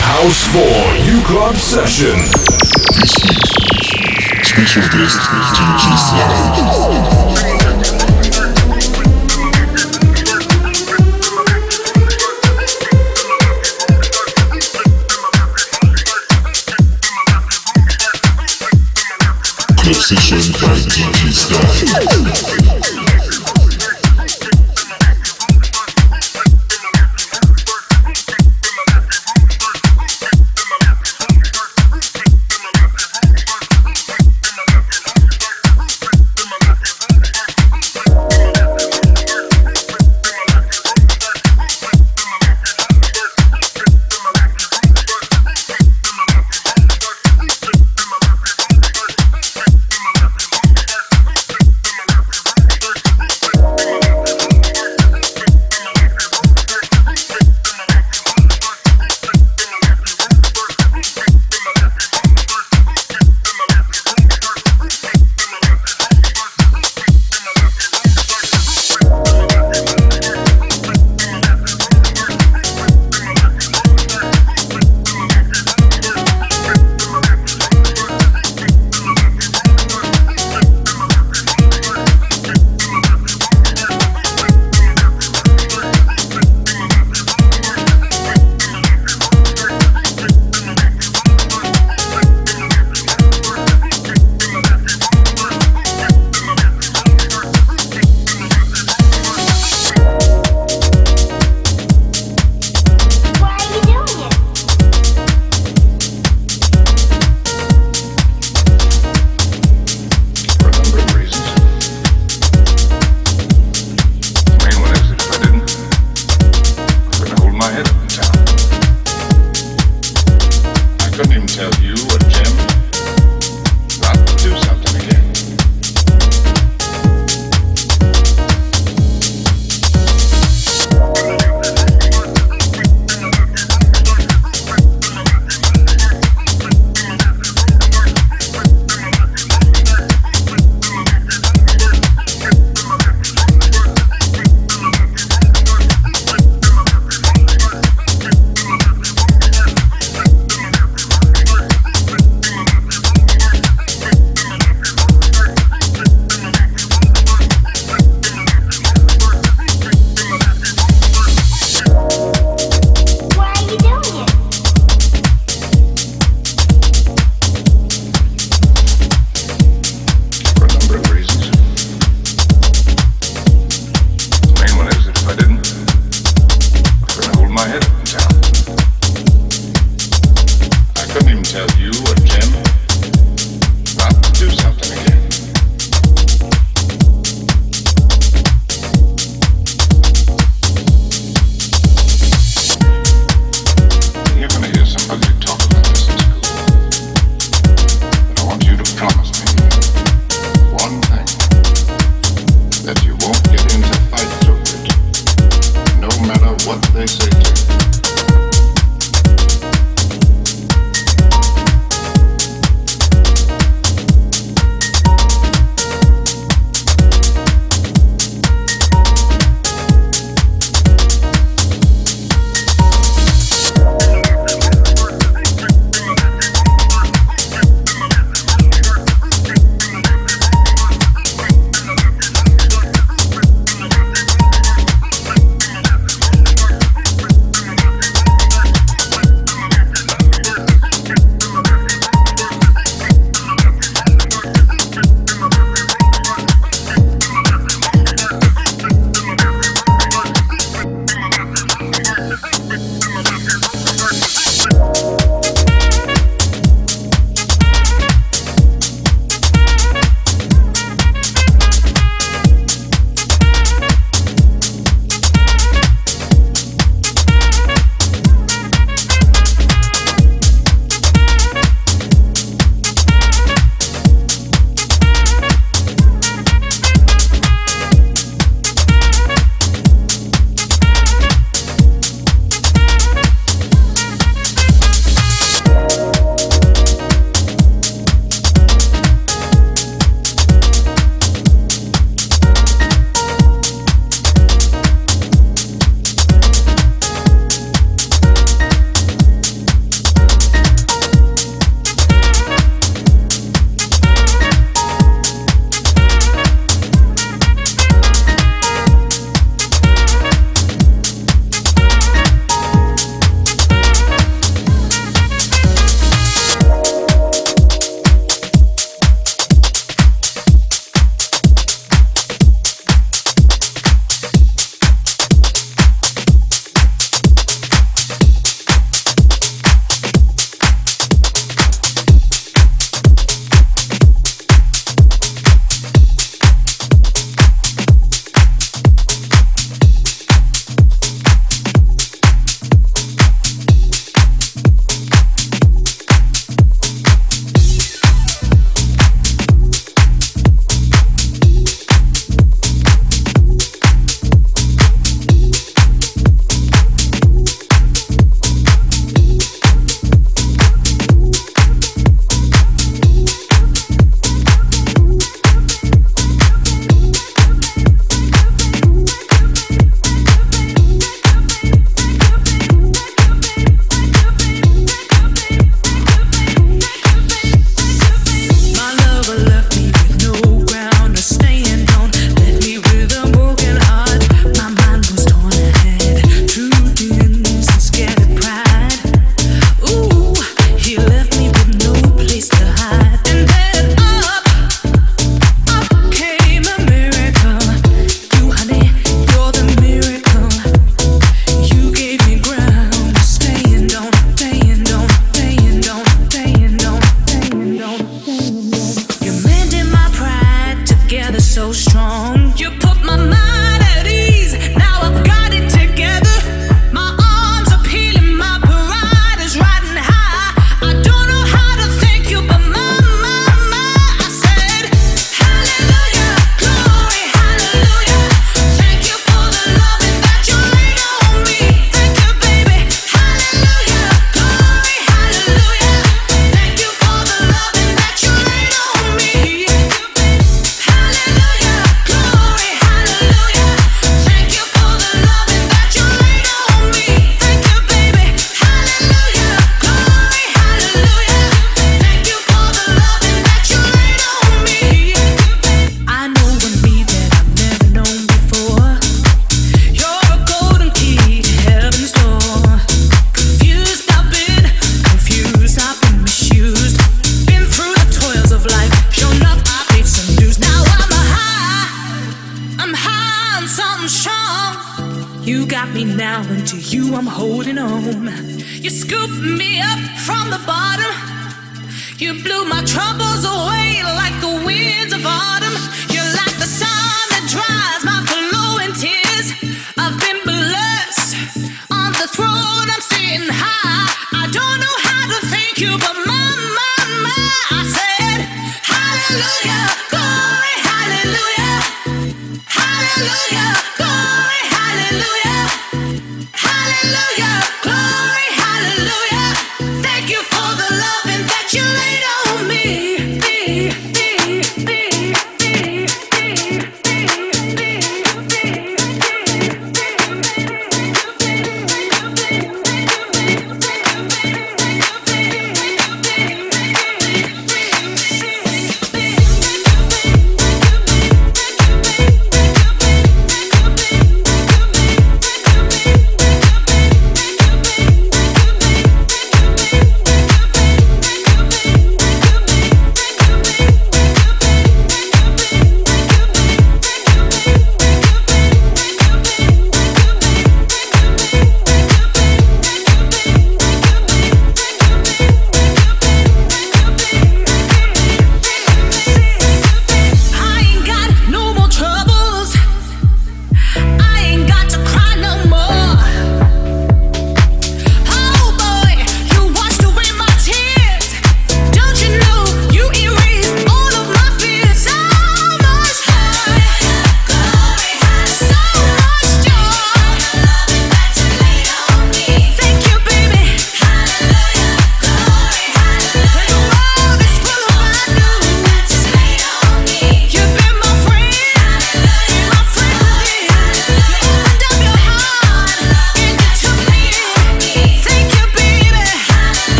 House for U Club Session. This is special guest DJ Salad. Session by DJ Sky. Have you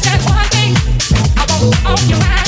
just one thing I want on your mind.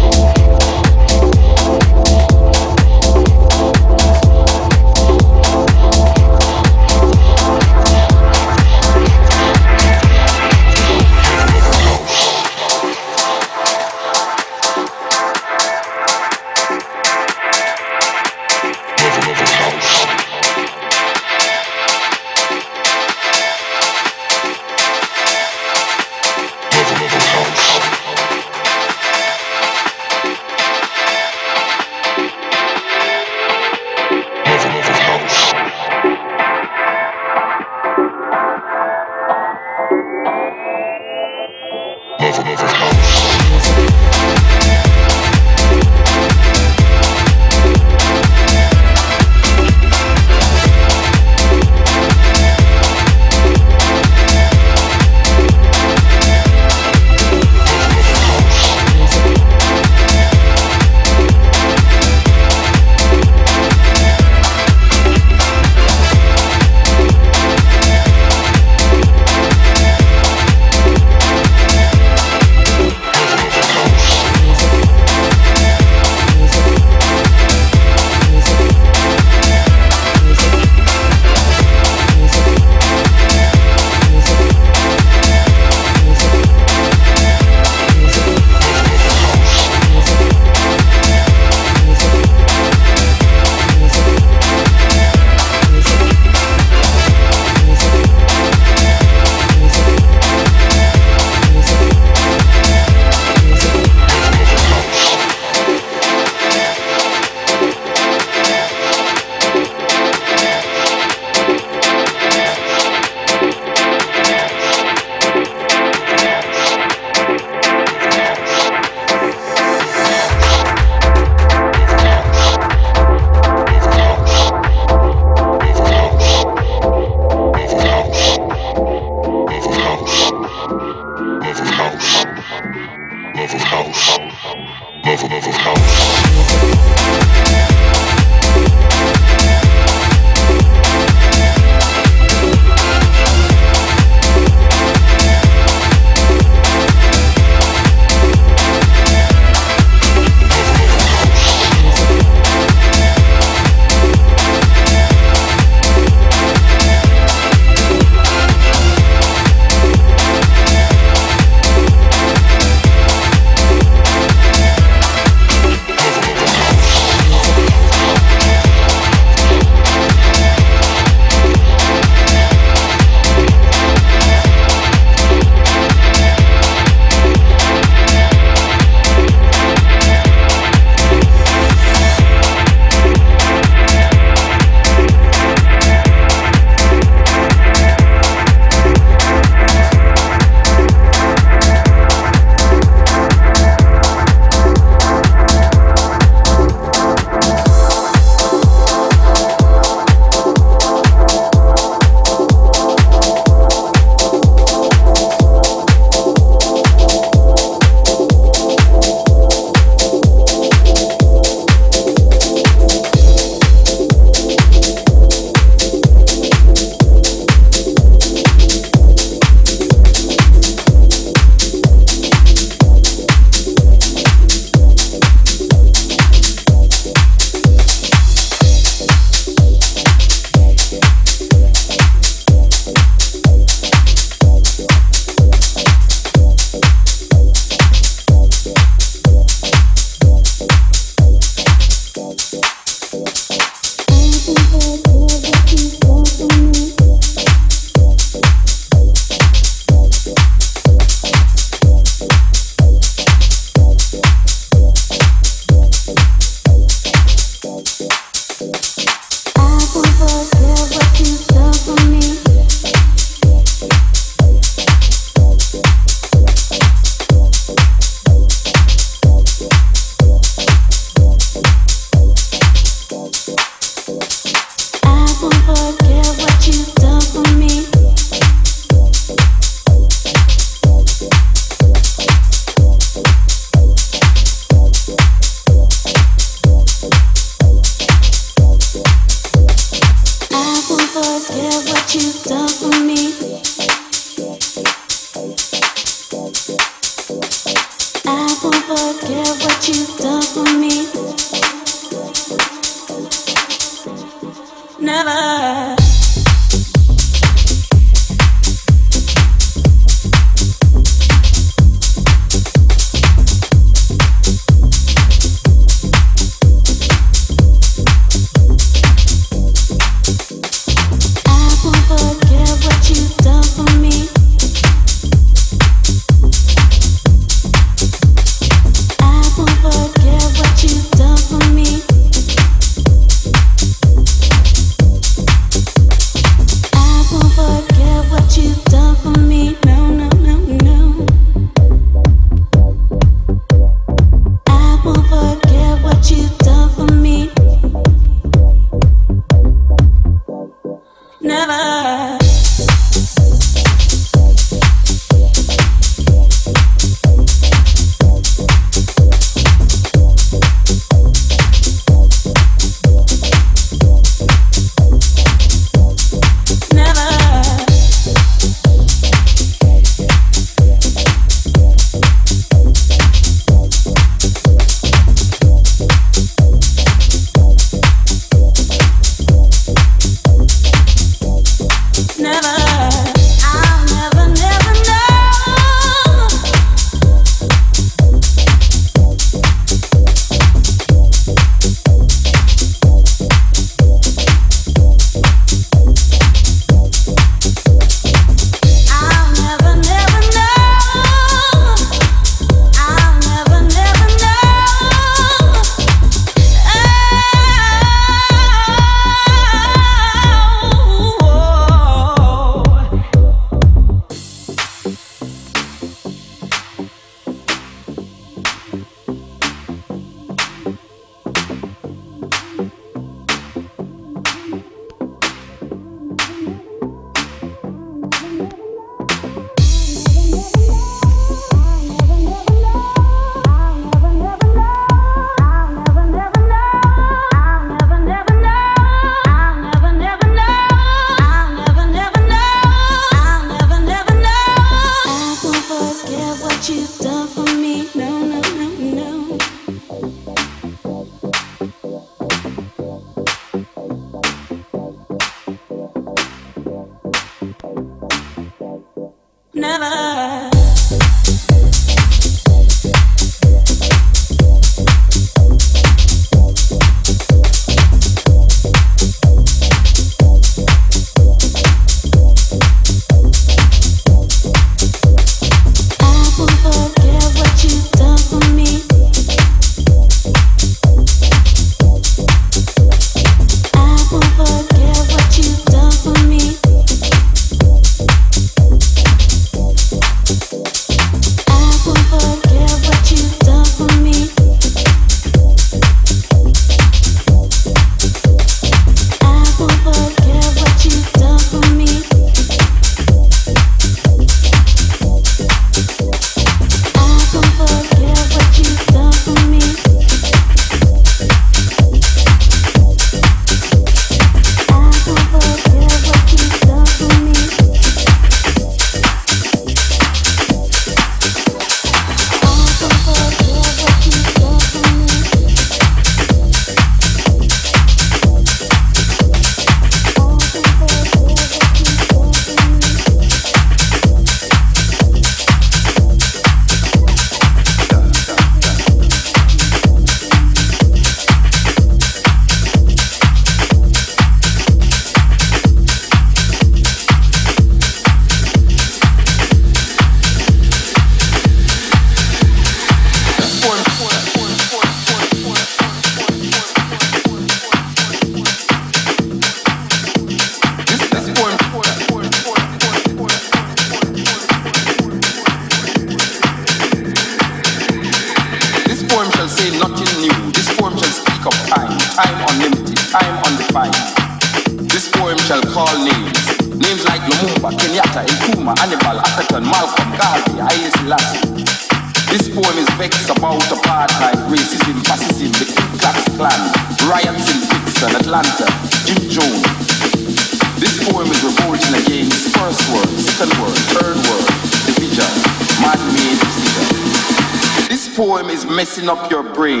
Messing up your brain.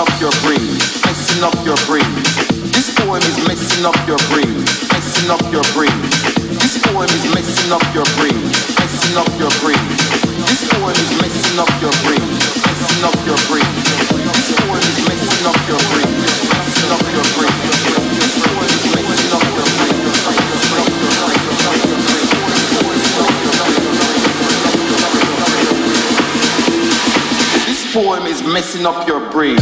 messing up your brain, messing up your brain. This poem is messing up your brain, messing up your brain. This poem is messing up your brain, messing up your brain. This poem is messing up your brain, messing up your brain. This poem is messing up your brain, messing up your brain. form is messing up your brain.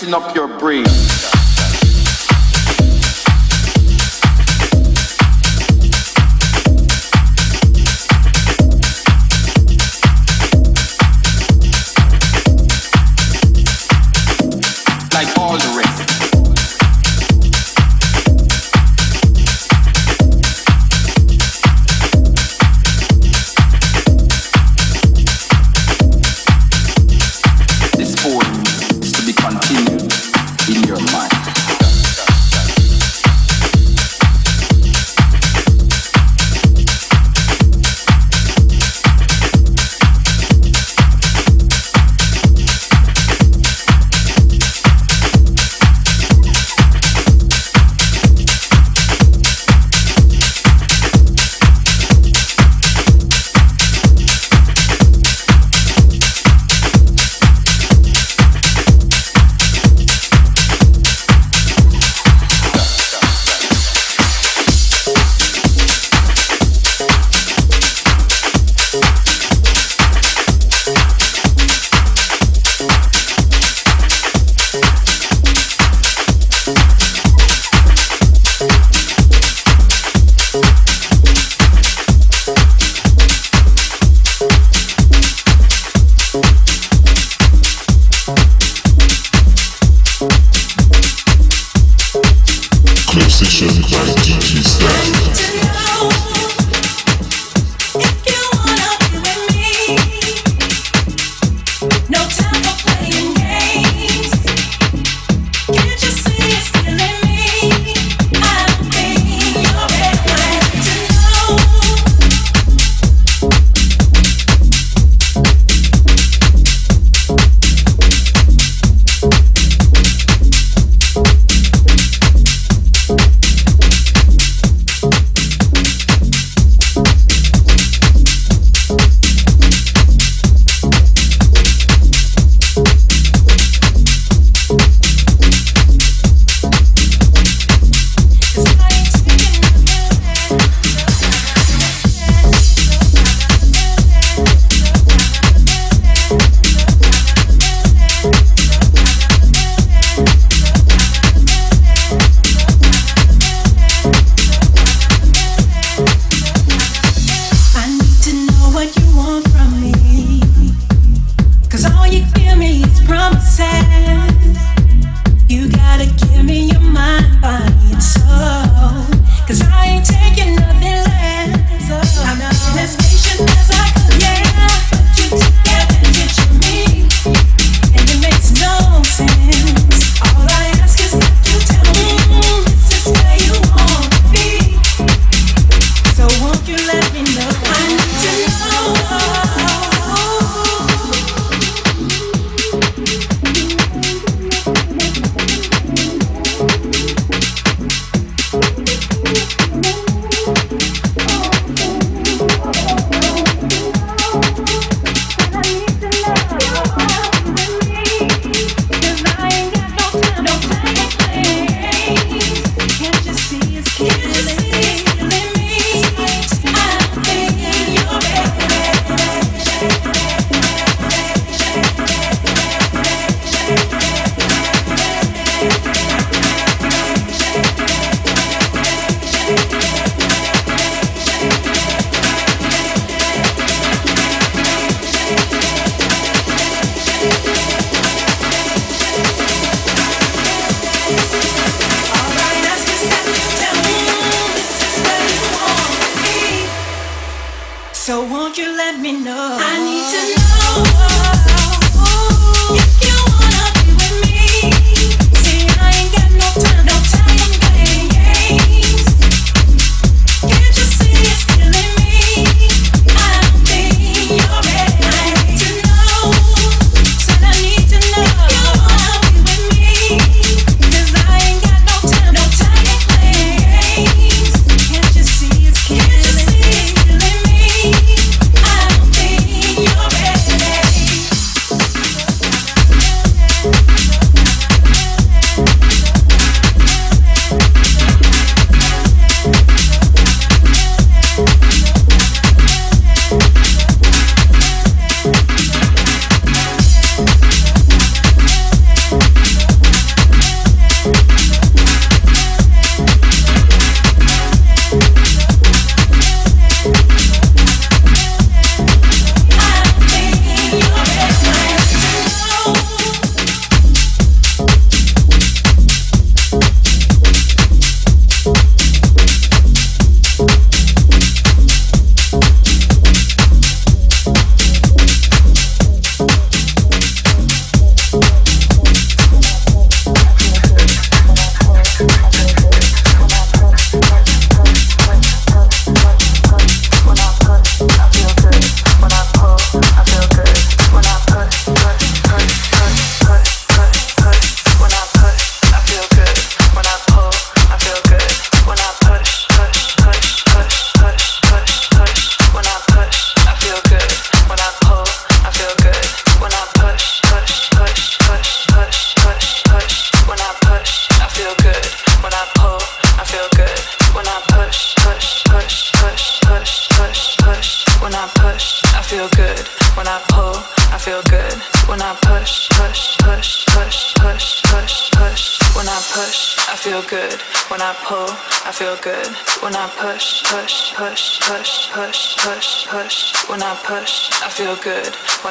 messing up your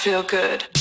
feel good.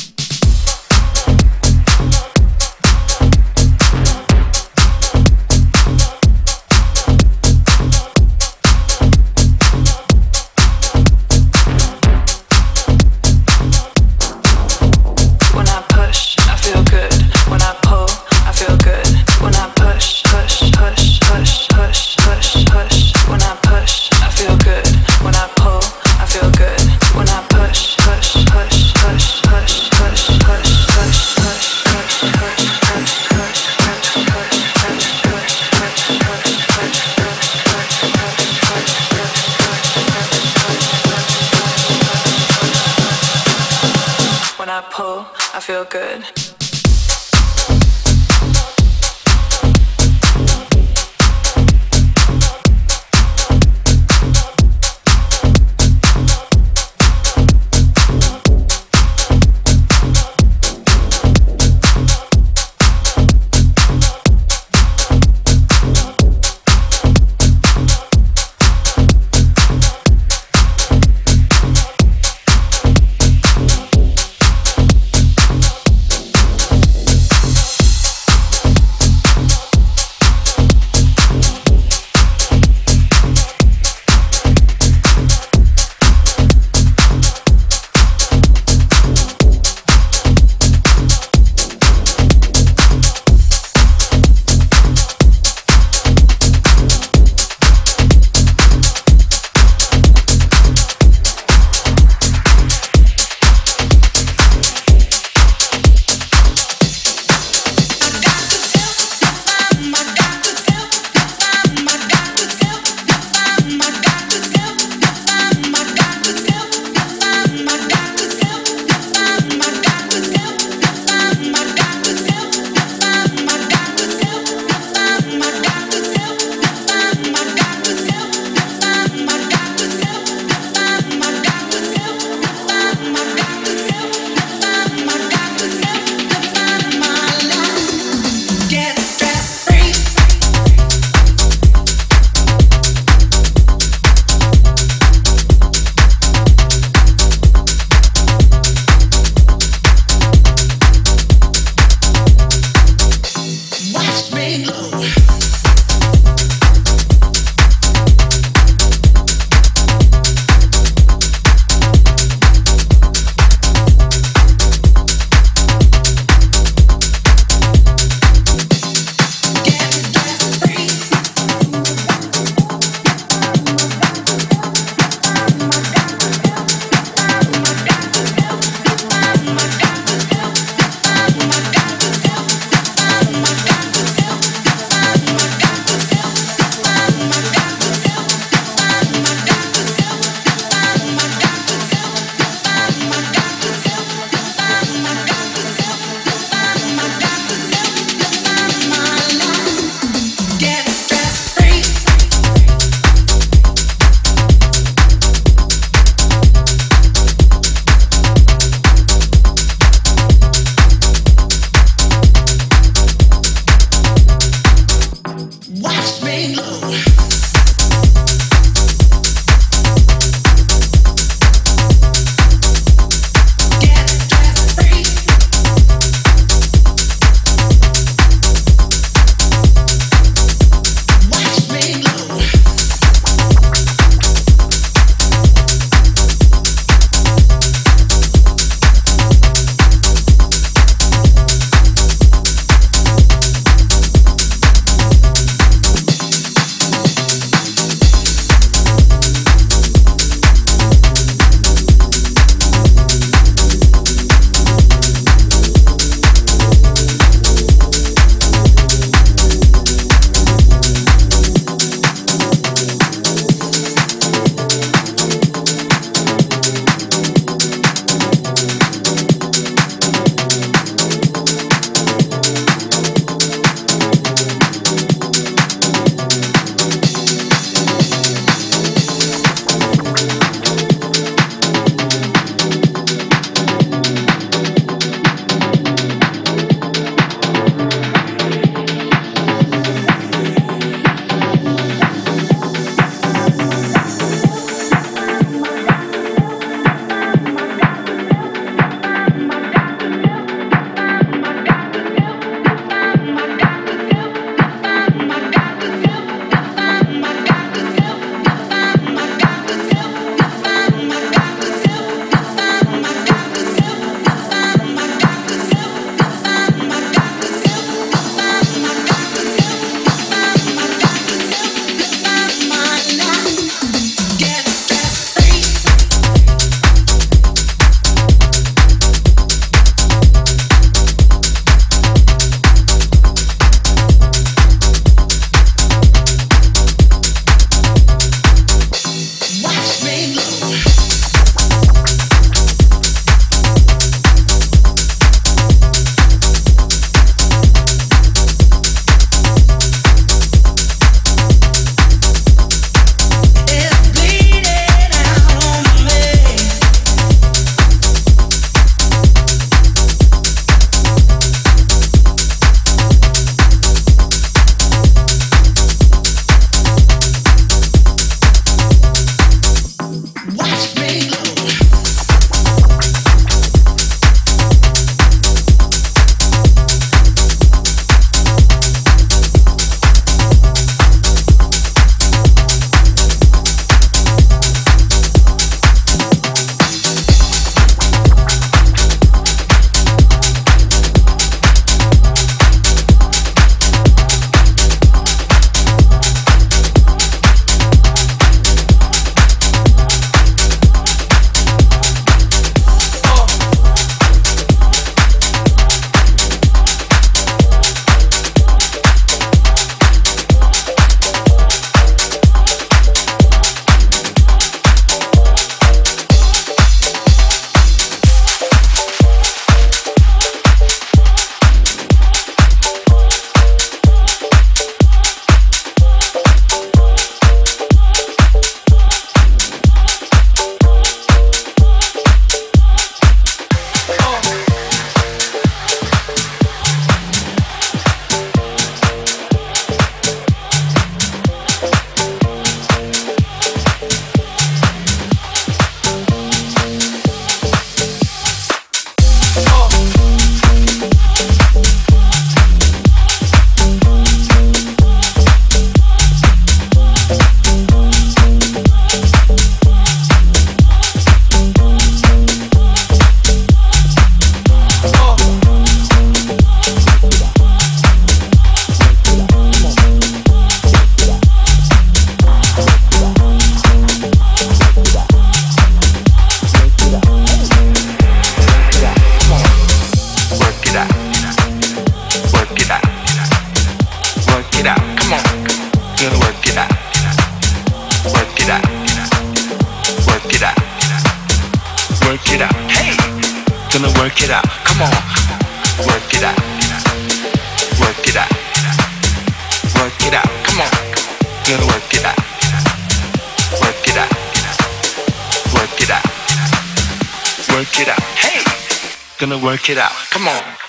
gonna work it out. Come on.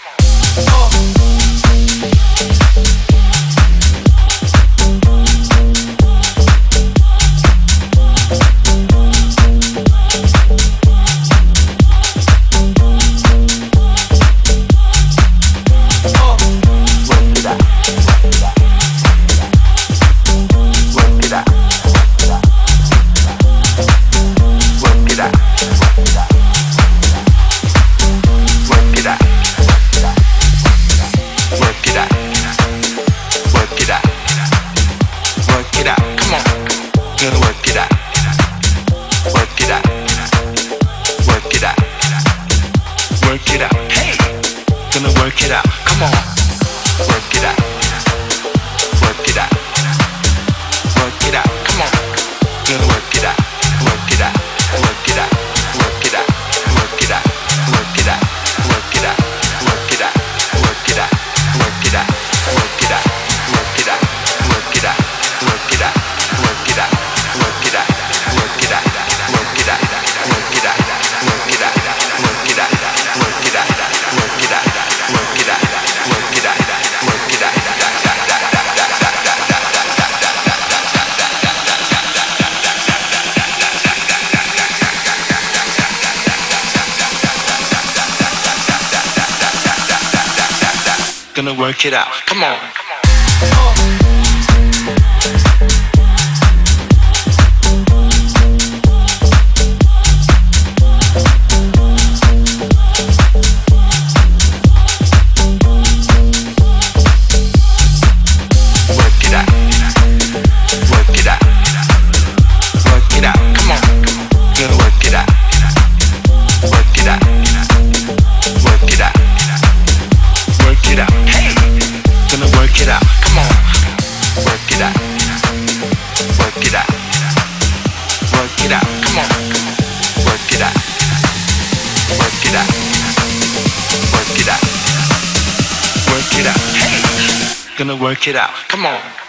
Come on. Come on. gonna work it out. Come on.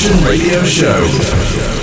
Session Radio Show.